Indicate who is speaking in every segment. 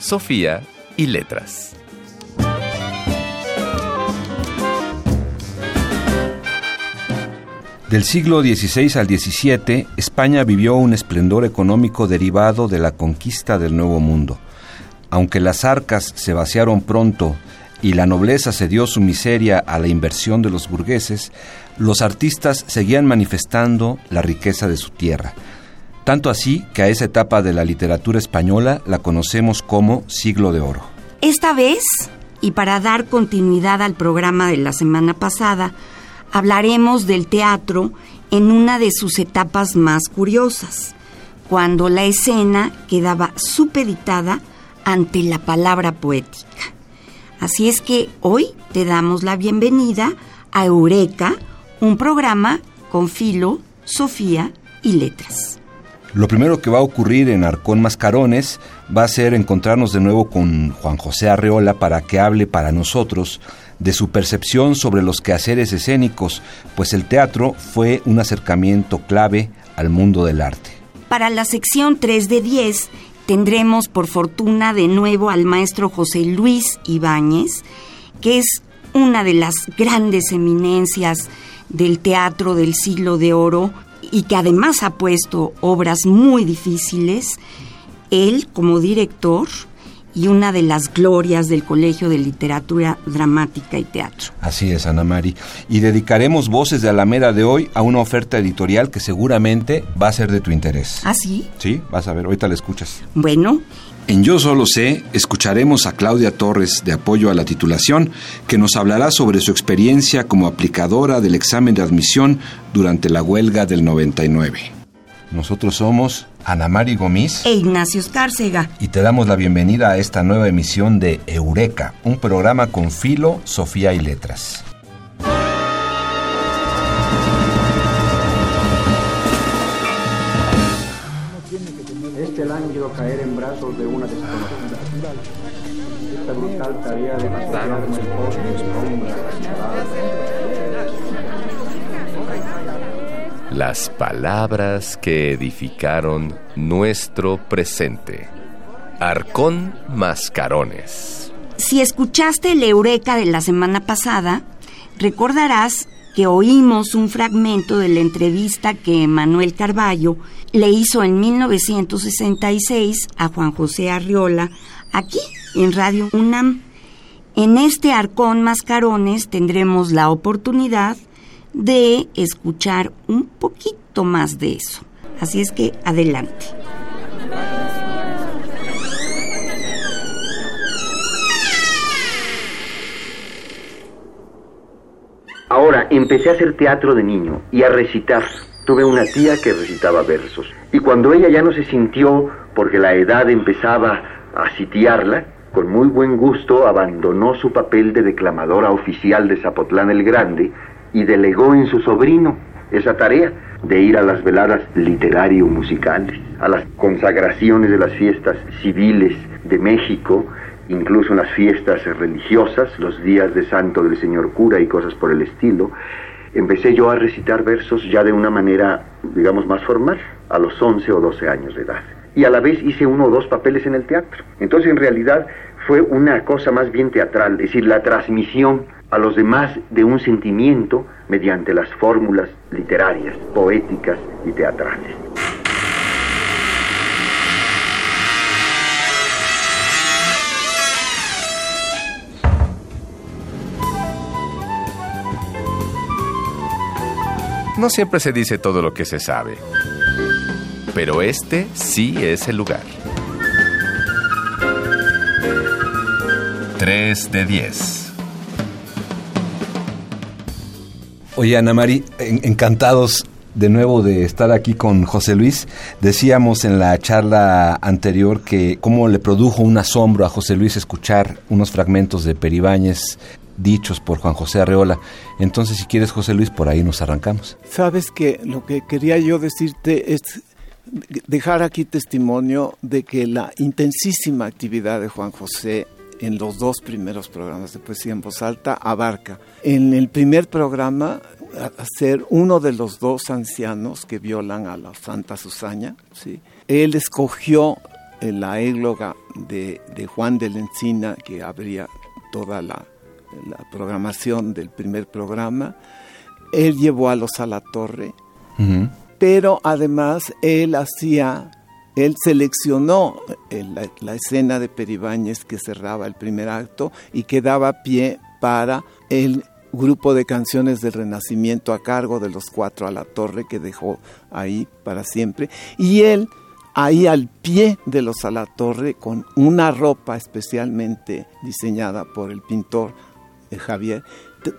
Speaker 1: Sofía y letras.
Speaker 2: Del siglo XVI al XVII, España vivió un esplendor económico derivado de la conquista del Nuevo Mundo. Aunque las arcas se vaciaron pronto y la nobleza cedió su miseria a la inversión de los burgueses, los artistas seguían manifestando la riqueza de su tierra. Tanto así que a esa etapa de la literatura española la conocemos como siglo de oro.
Speaker 3: Esta vez, y para dar continuidad al programa de la semana pasada, hablaremos del teatro en una de sus etapas más curiosas, cuando la escena quedaba supeditada ante la palabra poética. Así es que hoy te damos la bienvenida a Eureka, un programa con filo, Sofía y letras.
Speaker 2: Lo primero que va a ocurrir en Arcón Mascarones va a ser encontrarnos de nuevo con Juan José Arreola para que hable para nosotros de su percepción sobre los quehaceres escénicos, pues el teatro fue un acercamiento clave al mundo del arte.
Speaker 3: Para la sección 3 de 10 tendremos por fortuna de nuevo al maestro José Luis Ibáñez, que es una de las grandes eminencias del teatro del siglo de oro y que además ha puesto obras muy difíciles. Él como director y una de las glorias del Colegio de Literatura Dramática y Teatro.
Speaker 2: Así es, Ana Mari. Y dedicaremos Voces de Alameda de hoy a una oferta editorial que seguramente va a ser de tu interés.
Speaker 3: ¿Ah, sí?
Speaker 2: Sí, vas a ver, ahorita la escuchas.
Speaker 3: Bueno.
Speaker 2: En Yo Solo Sé escucharemos a Claudia Torres de apoyo a la titulación, que nos hablará sobre su experiencia como aplicadora del examen de admisión durante la huelga del 99. Nosotros somos Ana Mari Gomis
Speaker 3: e Ignacio Escárcega.
Speaker 2: Y te damos la bienvenida a esta nueva emisión de Eureka, un programa con filo, Sofía y letras.
Speaker 4: Lánguido caer en brazos de una desconocida. Esta brutal tarea de matar como el
Speaker 1: Las palabras que edificaron nuestro presente. Arcón Mascarones.
Speaker 3: Si escuchaste el Eureka de la semana pasada, recordarás oímos un fragmento de la entrevista que Manuel Carballo le hizo en 1966 a Juan José Arriola aquí en Radio UNAM. En este Arcón Mascarones tendremos la oportunidad de escuchar un poquito más de eso. Así es que adelante.
Speaker 5: Ahora, empecé a hacer teatro de niño y a recitar. Tuve una tía que recitaba versos. Y cuando ella ya no se sintió, porque la edad empezaba a sitiarla, con muy buen gusto abandonó su papel de declamadora oficial de Zapotlán el Grande y delegó en su sobrino esa tarea de ir a las veladas literario-musicales, a las consagraciones de las fiestas civiles de México, incluso en las fiestas religiosas, los días de santo del señor cura y cosas por el estilo, empecé yo a recitar versos ya de una manera, digamos, más formal, a los 11 o 12 años de edad. Y a la vez hice uno o dos papeles en el teatro. Entonces, en realidad, fue una cosa más bien teatral, es decir, la transmisión a los demás de un sentimiento mediante las fórmulas literarias, poéticas y teatrales.
Speaker 1: No siempre se dice todo lo que se sabe, pero este sí es el lugar. 3 de 10.
Speaker 2: Oye, Ana Mari, encantados de nuevo de estar aquí con José Luis. Decíamos en la charla anterior que cómo le produjo un asombro a José Luis escuchar unos fragmentos de Peribáñez dichos por Juan José Arreola. Entonces, si quieres, José Luis, por ahí nos arrancamos.
Speaker 6: Sabes que lo que quería yo decirte es dejar aquí testimonio de que la intensísima actividad de Juan José en los dos primeros programas de poesía en voz alta abarca. En el primer programa, a ser uno de los dos ancianos que violan a la Santa Susaña, ¿sí? él escogió la égloga de, Juan de la que abría toda la, programación del primer programa. Él llevó a los a la torre, pero además él hacía él seleccionó eh, la, escena de Peribáñez que cerraba el primer acto y que daba pie para el grupo de canciones del Renacimiento a cargo de los cuatro a la torre que dejó ahí para siempre. Y él, ahí al pie de los a la torre, con una ropa especialmente diseñada por el pintor Javier,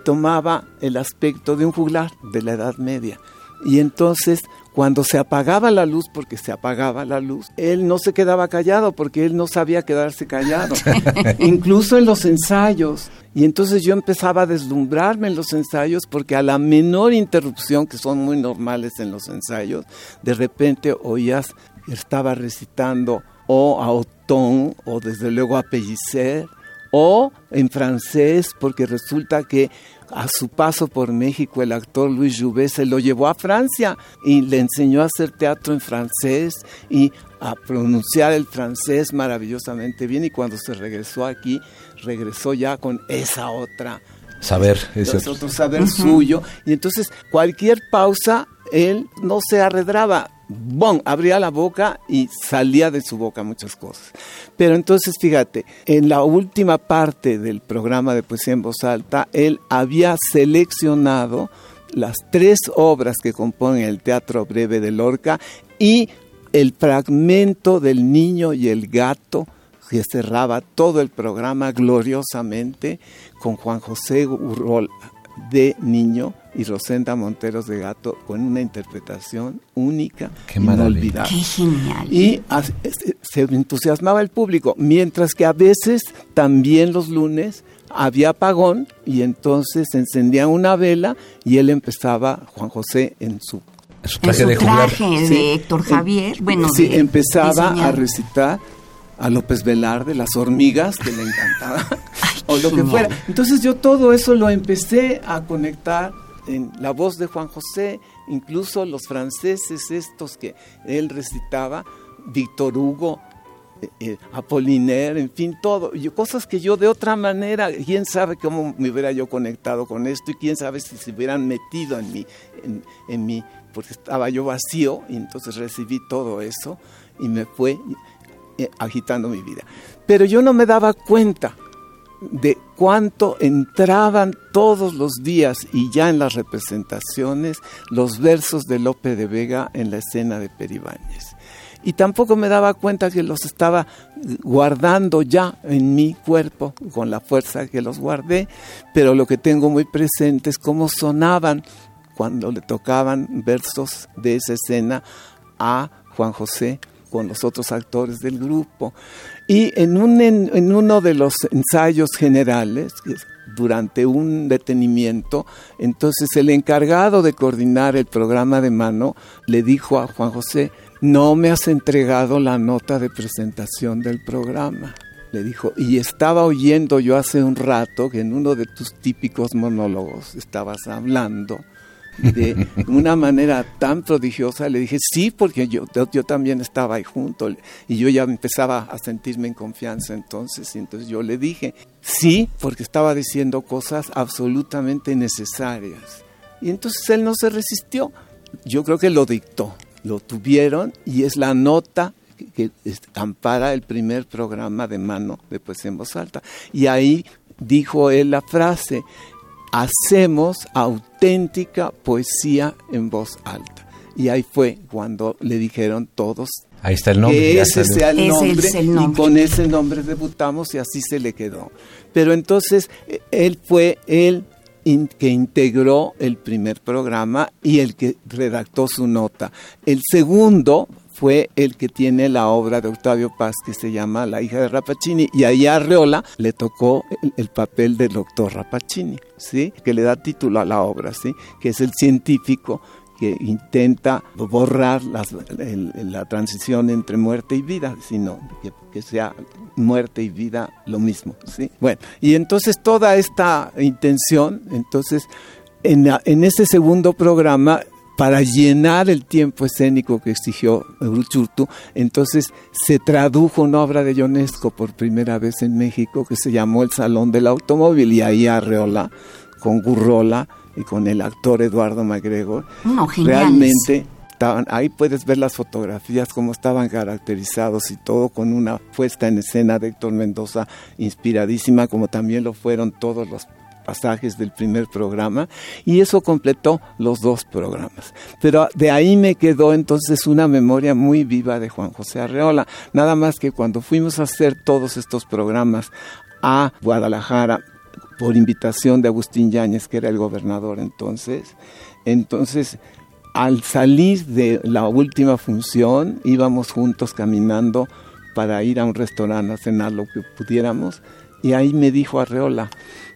Speaker 6: tomaba el aspecto de un juglar de la Edad Media. Y entonces cuando se apagaba la luz, porque se apagaba la luz, él no se quedaba callado porque él no sabía quedarse callado, incluso en los ensayos. Y entonces yo empezaba a deslumbrarme en los ensayos porque a la menor interrupción, que son muy normales en los ensayos, de repente oías estaba recitando o a Otón o desde luego a Pellicer o en francés porque resulta que a su paso por México, el actor Luis Jouvet se lo llevó a Francia y le enseñó a hacer teatro en francés y a pronunciar el francés maravillosamente bien. Y cuando se regresó aquí, regresó ya con esa otra
Speaker 2: saber,
Speaker 6: ese otro saber suyo. Y entonces cualquier pausa, él no se arredraba ¡bom! abría la boca y salía de su boca muchas cosas. Pero entonces, fíjate, en la última parte del programa de Poesía en Voz Alta, él había seleccionado las tres obras que componen el Teatro Breve de Lorca y el fragmento del niño y el gato que cerraba todo el programa gloriosamente con Juan José Urrol de niño y Rosenda Monteros de Gato con una interpretación única,
Speaker 2: Qué inolvidable.
Speaker 3: Qué genial.
Speaker 6: Y se entusiasmaba el público, mientras que a veces también los lunes había apagón y entonces encendían una vela y él empezaba, Juan José, en su,
Speaker 3: traje, de, Héctor Javier. Bueno,
Speaker 6: sí, empezaba a recitar a López Velarde, las hormigas, que le encantaba, o lo que fuera. Entonces yo todo eso lo empecé a conectar en la voz de Juan José, incluso los franceses estos que él recitaba, Víctor Hugo, eh, eh, Apollinaire, en fin, todo, cosas que yo de otra manera, quién sabe cómo me hubiera yo conectado con esto y quién sabe si se hubieran metido en mí, en, en mí, porque estaba yo vacío y entonces recibí todo eso y me fue agitando mi vida. Pero yo no me daba cuenta de cuánto entraban todos los días y ya en las representaciones los versos de Lope de Vega en la escena de Peribáñez. Y tampoco me daba cuenta que los estaba guardando ya en mi cuerpo con la fuerza que los guardé, pero lo que tengo muy presente es cómo sonaban cuando le tocaban versos de esa escena a Juan José con los otros actores del grupo. Y en, un, en, uno de los ensayos generales, durante un detenimiento, entonces el encargado de coordinar el programa de mano le dijo a Juan José, no me has entregado la nota de presentación del programa. Le dijo, y estaba oyendo yo hace un rato que en uno de tus típicos monólogos estabas hablando de una manera tan prodigiosa, le dije, sí, porque yo, yo también estaba ahí junto y yo ya empezaba a sentirme en confianza entonces, y entonces yo le dije, sí, porque estaba diciendo cosas absolutamente necesarias. Y entonces él no se resistió, yo creo que lo dictó, lo tuvieron y es la nota que ampara el primer programa de mano de Poesía en Voz Alta. Y ahí dijo él la frase, hacemos auténtica poesía en voz alta. Y ahí fue cuando le dijeron todos
Speaker 2: Ahí está el nombre.
Speaker 6: Que ese sea el nombre, Y con ese nombre debutamos y así se le quedó. Pero entonces él fue, él que integró el primer programa y el que redactó su nota. El segundo fue el que tiene la obra de Octavio Paz que se llama La hija de Rapacini y ahí a Arreola le tocó el, papel del doctor Rapacini, ¿sí? que le da título a la obra, ¿sí? que es el científico que intenta borrar la transición entre muerte y vida, sino que, sea muerte y vida lo mismo. ¿sí? Bueno, y entonces toda esta intención, entonces en, en ese segundo programa para llenar el tiempo escénico que exigió Uruchurtu, entonces se tradujo una obra de Ionesco por primera vez en México que se llamó El Salón del Automóvil y ahí Arreola con Gurrola y con el actor Eduardo MacGregor. realmente estaban, ahí puedes ver las fotografías, cómo estaban caracterizados y todo con una puesta en escena de Héctor Mendoza inspiradísima, como también lo fueron todos los pasajes del primer programa y eso completó los dos programas. Pero de ahí me quedó entonces una memoria muy viva de Juan José Arreola. Nada más que cuando fuimos a hacer todos estos programas a Guadalajara por invitación de Agustín Yáñez, que era el gobernador entonces, entonces al salir de la última función íbamos juntos caminando para ir a un restaurante a cenar lo que pudiéramos y ahí me dijo Arreola,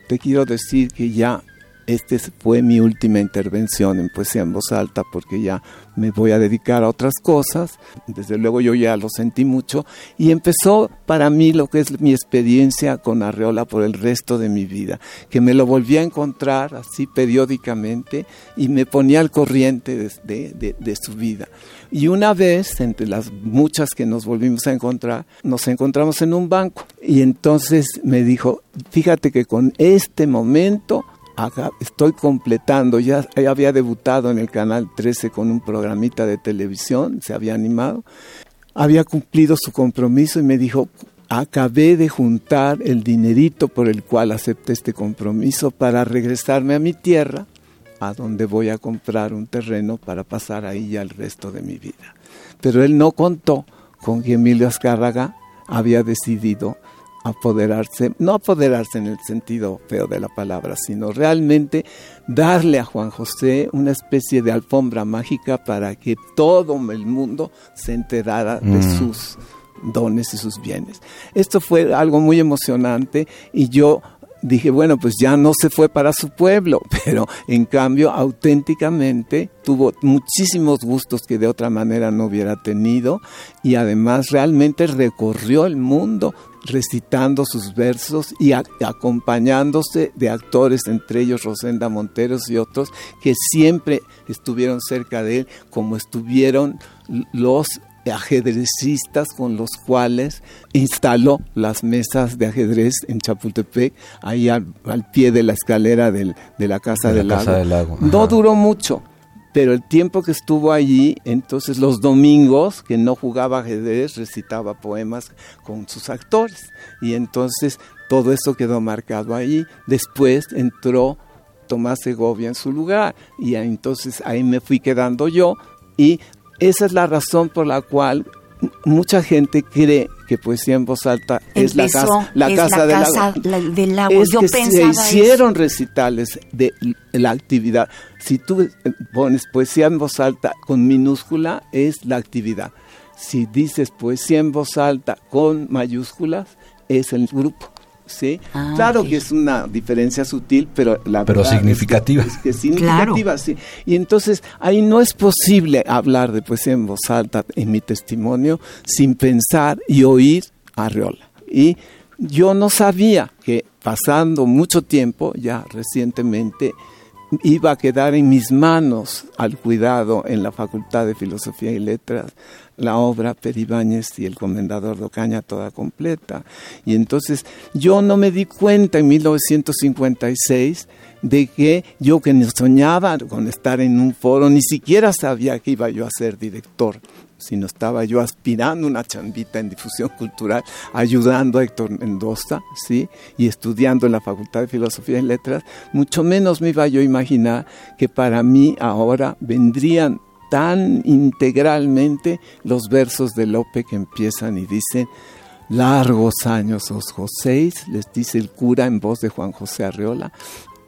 Speaker 6: te quiero decir que ya esta fue mi última intervención en poesía en voz alta porque ya me voy a dedicar a otras cosas. Desde luego yo ya lo sentí mucho y empezó para mí lo que es mi experiencia con Arreola por el resto de mi vida, que me lo volví a encontrar así periódicamente y me ponía al corriente de, de su vida. Y una vez, entre las muchas que nos volvimos a encontrar, nos encontramos en un banco y entonces me dijo, fíjate que con este momento estoy completando, ya, había debutado en el Canal 13 con un programita de televisión, se había animado, había cumplido su compromiso y me dijo, acabé de juntar el dinerito por el cual acepté este compromiso para regresarme a mi tierra, a donde voy a comprar un terreno para pasar ahí ya el resto de mi vida. Pero él no contó con que Emilio Azcárraga había decidido apoderarse, no apoderarse en el sentido feo de la palabra, sino realmente darle a Juan José una especie de alfombra mágica para que todo el mundo se enterara de mm. sus dones y sus bienes. Esto fue algo muy emocionante y yo dije, bueno, pues ya no se fue para su pueblo, pero en cambio auténticamente tuvo muchísimos gustos que de otra manera no hubiera tenido y además realmente recorrió el mundo recitando sus versos y acompañándose de actores, entre ellos Rosenda Monteros y otros, que siempre estuvieron cerca de él, como estuvieron los ajedrecistas con los cuales instaló las mesas de ajedrez en Chapultepec, ahí al, pie de la escalera de la Casa, del, lago. No duró mucho, pero el tiempo que estuvo allí, entonces los domingos que no jugaba ajedrez, recitaba poemas con sus actores. Y entonces todo eso quedó marcado allí. Después entró Tomás Segovia en su lugar y entonces ahí me fui quedando yo y esa es la razón por la cual mucha gente cree que poesía en voz alta es la casa, la casa, del, agua. Es que se hicieron recitales de la actividad. Si tú pones poesía en voz alta con minúscula, es la actividad. Si dices poesía en voz alta con mayúsculas, es el grupo. ¿sí? Ah, claro que es una diferencia sutil, pero la
Speaker 2: pero significativa.
Speaker 6: Es que, significativa, sí. Y entonces ahí no es posible hablar de poesía en voz alta en mi testimonio sin pensar y oír a Riola. Y yo no sabía que pasando mucho tiempo, ya recientemente, iba a quedar en mis manos al cuidado en la Facultad de Filosofía y Letras la obra Peribáñez y el Comendador de Ocaña toda completa. Y entonces yo no me di cuenta en 1956 de que yo que soñaba con estar en un foro, ni siquiera sabía que iba yo a ser director, sino estaba yo aspirando una chambita en difusión cultural, ayudando a Héctor Mendoza, ¿sí? Y estudiando en la Facultad de Filosofía y Letras, mucho menos me iba yo a imaginar que para mí ahora vendrían tan integralmente los versos de Lope que empiezan y dicen, largos años os Joséis, les dice el cura en voz de Juan José Arreola,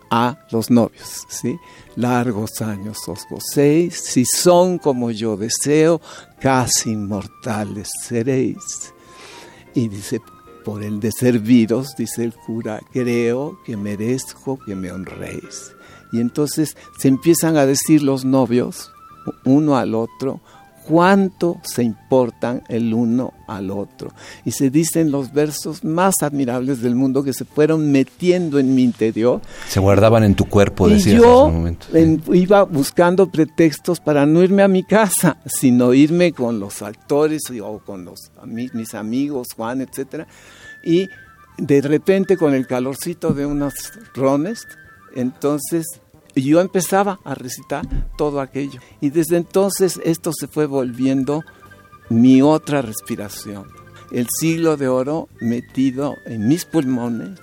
Speaker 6: a los novios, ¿sí? Largos años os gocéis, si son como yo deseo, casi inmortales seréis. Y dice, por el de serviros, dice el cura, creo que merezco que me honréis. Y entonces se empiezan a decir los novios, uno al otro, cuánto se importan el uno al otro. Y se dicen los versos más admirables del mundo que se fueron metiendo en mi interior.
Speaker 2: Se guardaban en tu cuerpo, decías
Speaker 6: y yo iba buscando pretextos para no irme a mi casa, sino irme con los actores o con los, mis amigos, Juan, etcétera. Y de repente con el calorcito de unos rones, entonces y yo empezaba a recitar todo aquello. Y desde entonces esto se fue volviendo mi otra respiración. El siglo de oro metido en mis pulmones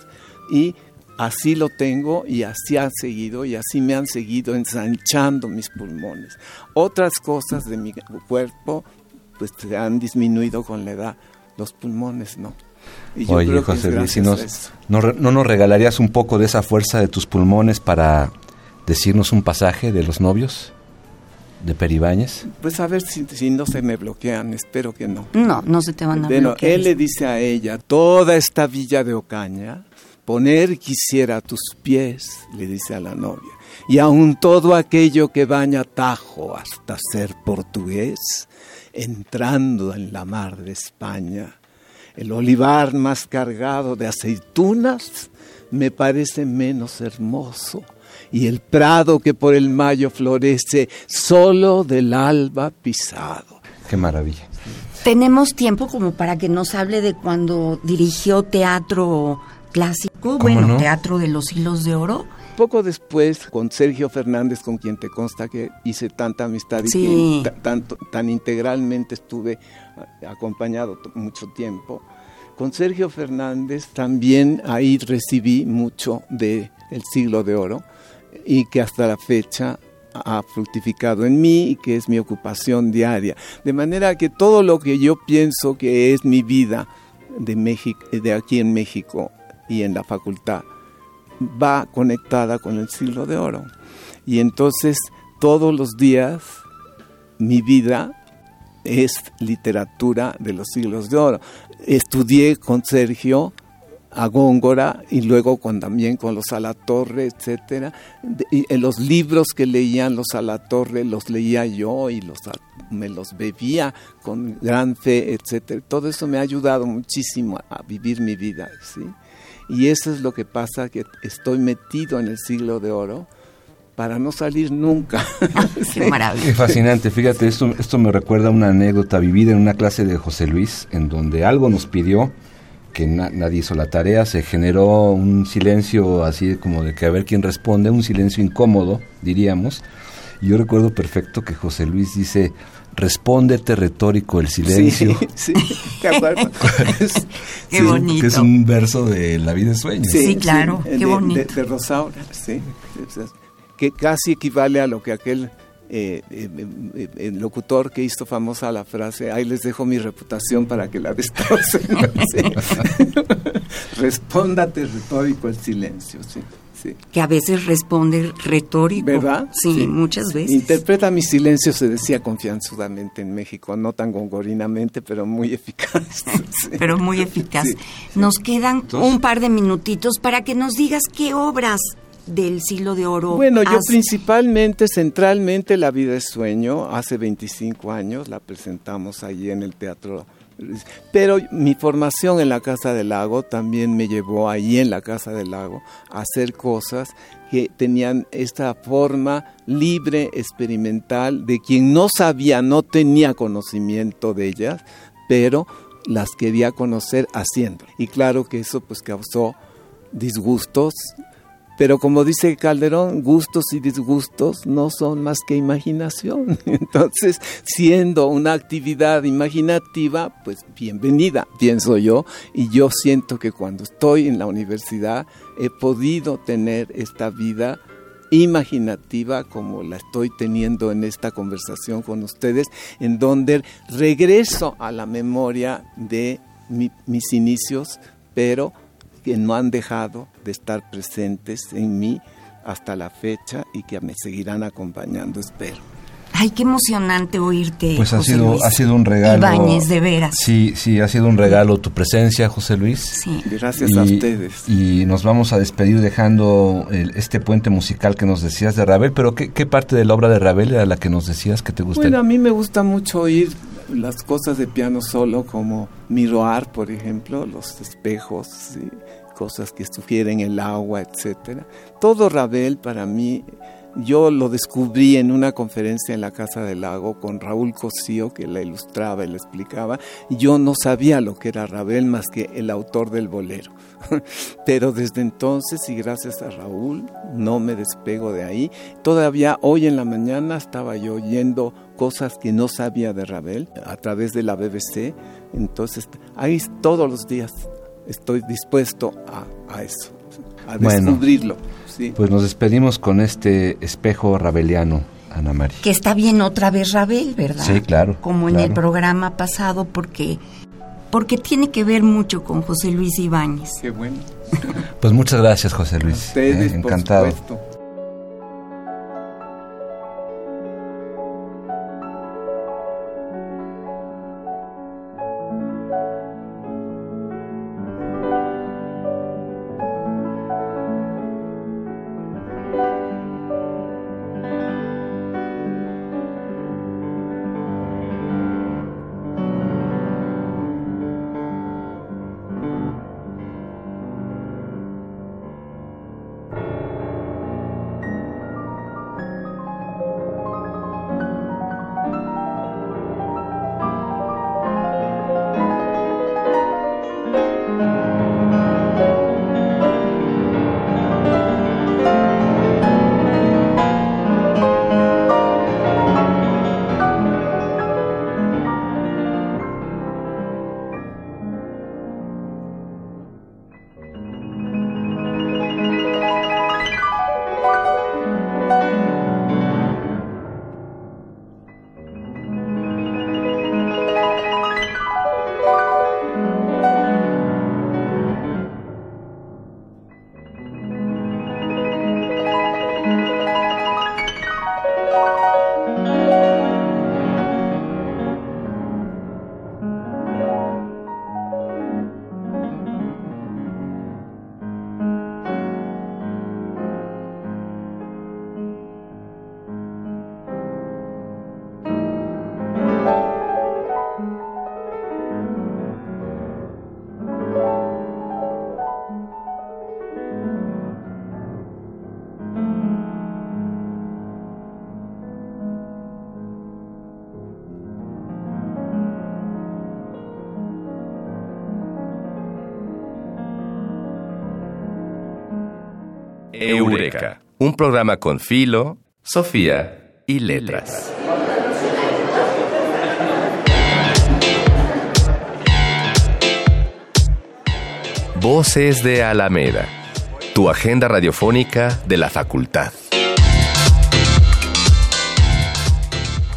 Speaker 6: y así lo tengo y así han seguido y así me han seguido ensanchando mis pulmones. Otras cosas de mi cuerpo pues se han disminuido con la edad, los pulmones no.
Speaker 2: Oye, José Luis, no, ¿no nos regalarías un poco de esa fuerza de tus pulmones para decirnos un pasaje de los novios de Peribáñez?
Speaker 6: Pues a ver si, no se me bloquean, espero que no.
Speaker 3: No, no se te van a bueno,
Speaker 6: Él le dice a ella, toda esta villa de Ocaña, poner quisiera tus pies, le dice a la novia, y aun todo aquello que baña Tajo hasta ser portugués, entrando en la mar de España, el olivar más cargado de aceitunas me parece menos hermoso y el prado que por el mayo florece, solo del alba pisado.
Speaker 2: Qué maravilla.
Speaker 3: Tenemos tiempo como para que nos hable de cuando dirigió teatro clásico, bueno, teatro de los hilos de oro.
Speaker 6: Poco después, con Sergio Fernández, con quien te consta que hice tanta amistad y que tanto, tan integralmente estuve acompañado mucho tiempo, con Sergio Fernández también ahí recibí mucho de el siglo de oro y que hasta la fecha ha fructificado en mí y que es mi ocupación diaria. De manera que todo lo que yo pienso que es mi vida de, México, de aquí en México y en la facultad va conectada con el siglo de oro. Y entonces todos los días mi vida es literatura de los siglos de oro. Estudié con Sergio a Góngora y luego con, también con los Alatorre, etcétera. Y en los libros que leían los Alatorre los leía yo y los me los bebía con gran fe, etcétera. Todo eso me ha ayudado muchísimo a vivir mi vida, ¿sí? Y eso es lo que pasa que estoy metido en el siglo de oro para no salir nunca.
Speaker 3: Qué maravilla.
Speaker 2: Qué fascinante. Fíjate, esto, esto me recuerda a una anécdota vivida en una clase de José Luis, en donde algo nos pidió que nadie hizo la tarea, se generó un silencio así como de que a ver quién responde, un silencio incómodo, diríamos. Y yo recuerdo perfecto que José Luis dice, respóndete retórico el silencio.
Speaker 6: Sí, sí,
Speaker 3: qué bonito.
Speaker 2: Que es un verso de La vida de sueños.
Speaker 3: Sí, claro, qué bonito.
Speaker 6: De, de Rosaura, sí. Que casi equivale a lo que aquel eh, eh, eh, el locutor que hizo famosa la frase, ahí les dejo mi reputación para que la destrocen. Respóndate retórico el silencio, sí, sí.
Speaker 3: Que a veces responde retórico.
Speaker 6: ¿Verdad?
Speaker 3: Sí, muchas veces.
Speaker 6: Interpreta mi silencio, se decía confianzudamente en México, no tan gongorinamente, pero muy eficaz.
Speaker 3: Pero muy eficaz. Nos quedan un par de minutitos para que nos digas qué obras del siglo de oro?
Speaker 6: Bueno, yo principalmente, centralmente, La vida es sueño, hace 25 años la presentamos allí en el teatro. Pero mi formación en la Casa del Lago también me llevó allí en la Casa del Lago a hacer cosas que tenían esta forma libre, experimental, de quien no sabía, no tenía conocimiento de ellas, pero las quería conocer haciendo. Y claro que eso pues causó disgustos, pero como dice Calderón, gustos y disgustos no son más que imaginación. Entonces, siendo una actividad imaginativa, pues bienvenida, pienso yo. Y yo siento que cuando estoy en la universidad he podido tener esta vida imaginativa como la estoy teniendo en esta conversación con ustedes, en donde regreso a la memoria de mis inicios, pero que no han dejado de estar presentes en mí hasta la fecha y que me seguirán acompañando, espero.
Speaker 3: Ay, qué emocionante oírte.
Speaker 2: Pues ha sido, ha sido un regalo.
Speaker 3: Ibáñez, de veras.
Speaker 2: Sí, sí, ha sido un regalo tu presencia, José Luis.
Speaker 3: Sí.
Speaker 6: Gracias a ustedes.
Speaker 2: Y nos vamos a despedir dejando este puente musical que nos decías de Ravel, pero ¿qué, ¿qué, parte de la obra de Ravel era la que nos decías que te gustaba?
Speaker 6: Bueno, a mí me gusta mucho oír las cosas de piano solo, como miroar, por ejemplo, los espejos, cosas que sugieren el agua, etcétera. Todo Ravel para mí yo lo descubrí en una conferencia en la Casa del Lago con Raúl Cosío, que la ilustraba y la explicaba. Yo no sabía lo que era Ravel más que el autor del bolero. Pero desde entonces, y gracias a Raúl, no me despego de ahí. Todavía hoy en la mañana estaba yo oyendo cosas que no sabía de Ravel a través de la BBC. Entonces, ahí todos los días estoy dispuesto a, eso, a descubrirlo.
Speaker 2: Pues nos despedimos con este espejo rabeliano, Ana María.
Speaker 3: Que está bien otra vez Rabel, ¿verdad?
Speaker 2: Sí, claro.
Speaker 3: Como en el programa pasado, porque, porque tiene que ver mucho con José Luis Ibáñez.
Speaker 6: Qué bueno.
Speaker 2: Pues muchas gracias, José Luis.
Speaker 6: ustedes, eh,
Speaker 2: encantado.
Speaker 1: Eureka, un programa con Filo, Sofía y Letras. Voces de Alameda, tu agenda radiofónica de la facultad.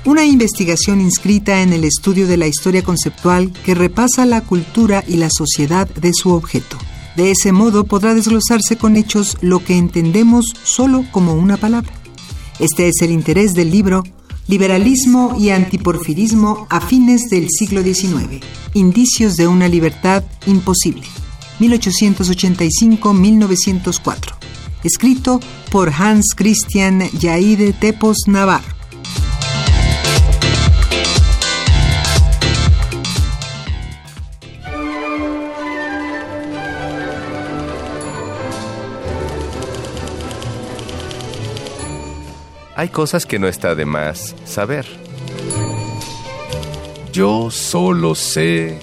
Speaker 7: Una investigación inscrita en el estudio de la historia conceptual que repasa la cultura y la sociedad de su objeto. De ese modo podrá desglosarse con hechos lo que entendemos solo como una palabra. Este es el interés del libro Liberalismo y antiporfirismo a fines del siglo XIX. Indicios de una libertad imposible. 1885-1904. Escrito por Hans Christian Jaide Tepos Navarro.
Speaker 1: Hay cosas que no está de más saber. Yo solo sé.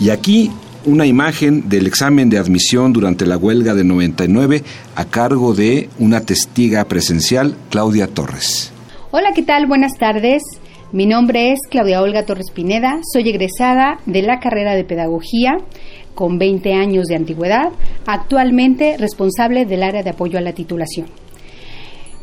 Speaker 2: Y aquí una imagen del examen de admisión durante la huelga de 99 a cargo de una testiga presencial, Claudia Torres.
Speaker 8: Hola, ¿qué tal? Buenas tardes. Mi nombre es Claudia Olga Torres Pineda, soy egresada de la carrera de Pedagogía con 20 años de antigüedad, actualmente responsable del área de apoyo a la titulación.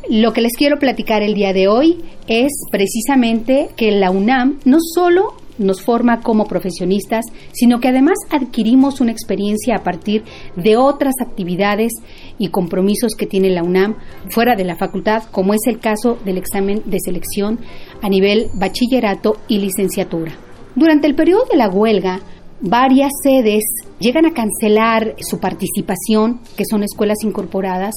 Speaker 8: Lo que les quiero platicar el día de hoy es precisamente que la UNAM no solo nos forma como profesionistas, sino que además adquirimos una experiencia a partir de otras actividades y compromisos que tiene la UNAM fuera de la facultad, como es el caso del examen de selección a nivel bachillerato y licenciatura. Durante el periodo de la huelga, varias sedes llegan a cancelar su participación, que son escuelas incorporadas.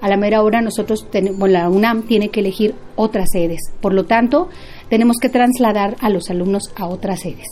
Speaker 8: A la mera hora nosotros, tenemos, la UNAM tiene que elegir otras sedes. Por lo tanto, tenemos que trasladar a los alumnos a otras sedes.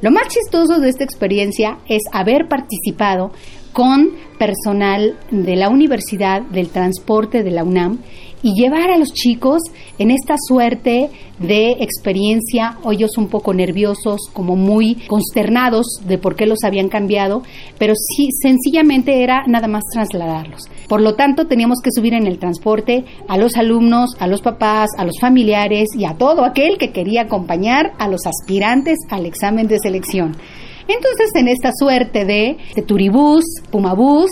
Speaker 8: Lo más chistoso de esta experiencia es haber participado con personal de la Universidad del Transporte de la UNAM y llevar a los chicos en esta suerte de experiencia, ellos un poco nerviosos, como muy consternados de por qué los habían cambiado, pero sí, sencillamente era nada más trasladarlos. Por lo tanto, teníamos que subir en el transporte a los alumnos, a los papás, a los familiares y a todo aquel que quería acompañar a los aspirantes al examen de selección. Entonces, en esta suerte de, de turibús, pumabús,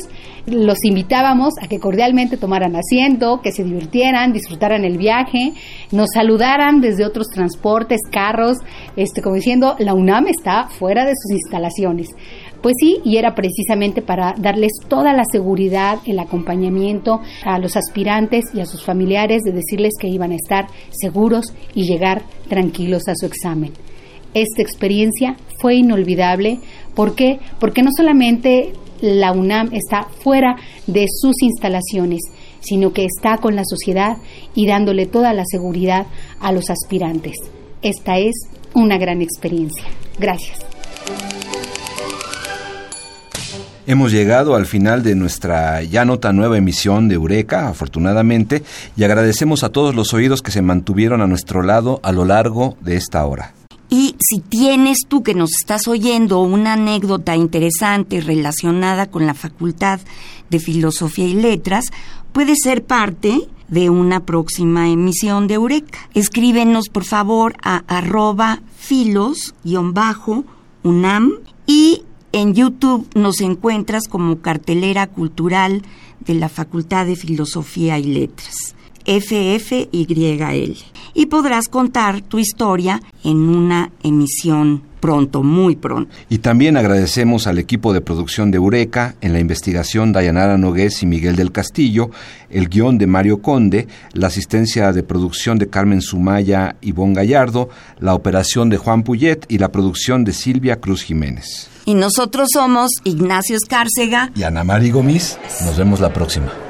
Speaker 8: los invitábamos a que cordialmente tomaran asiento, que se divirtieran, disfrutaran el viaje, nos saludaran desde otros transportes, carros, este, como diciendo, la UNAM está fuera de sus instalaciones. Pues sí, y era precisamente para darles toda la seguridad, el acompañamiento a los aspirantes y a sus familiares de decirles que iban a estar seguros y llegar tranquilos a su examen. Esta experiencia fue inolvidable. ¿Por qué? Porque no solamente la UNAM está fuera de sus instalaciones, sino que está con la sociedad y dándole toda la seguridad a los aspirantes. Esta es una gran experiencia. Gracias.
Speaker 2: Hemos llegado al final de nuestra ya nota nueva emisión de Eureka, afortunadamente, y agradecemos a todos los oídos que se mantuvieron a nuestro lado a lo largo de esta hora.
Speaker 3: Y si tienes tú que nos estás oyendo una anécdota interesante relacionada con la Facultad de Filosofía y Letras, puede ser parte de una próxima emisión de Eureka. Escríbenos por favor a arroba filos-unam y en YouTube nos encuentras como cartelera cultural de la Facultad de Filosofía y Letras. FFYL. Y podrás contar tu historia en una emisión pronto, muy pronto.
Speaker 2: Y también agradecemos al equipo de producción de Eureka, en la investigación Dayanara Nogués y Miguel del Castillo, el guion de Mario Conde, la asistencia de producción de Carmen Sumaya y Bon Gallardo, la operación de Juan Puyet y la producción de Silvia Cruz Jiménez.
Speaker 3: Y nosotros somos Ignacio Escárcega
Speaker 2: y Ana Mari Gomis. Nos vemos la próxima.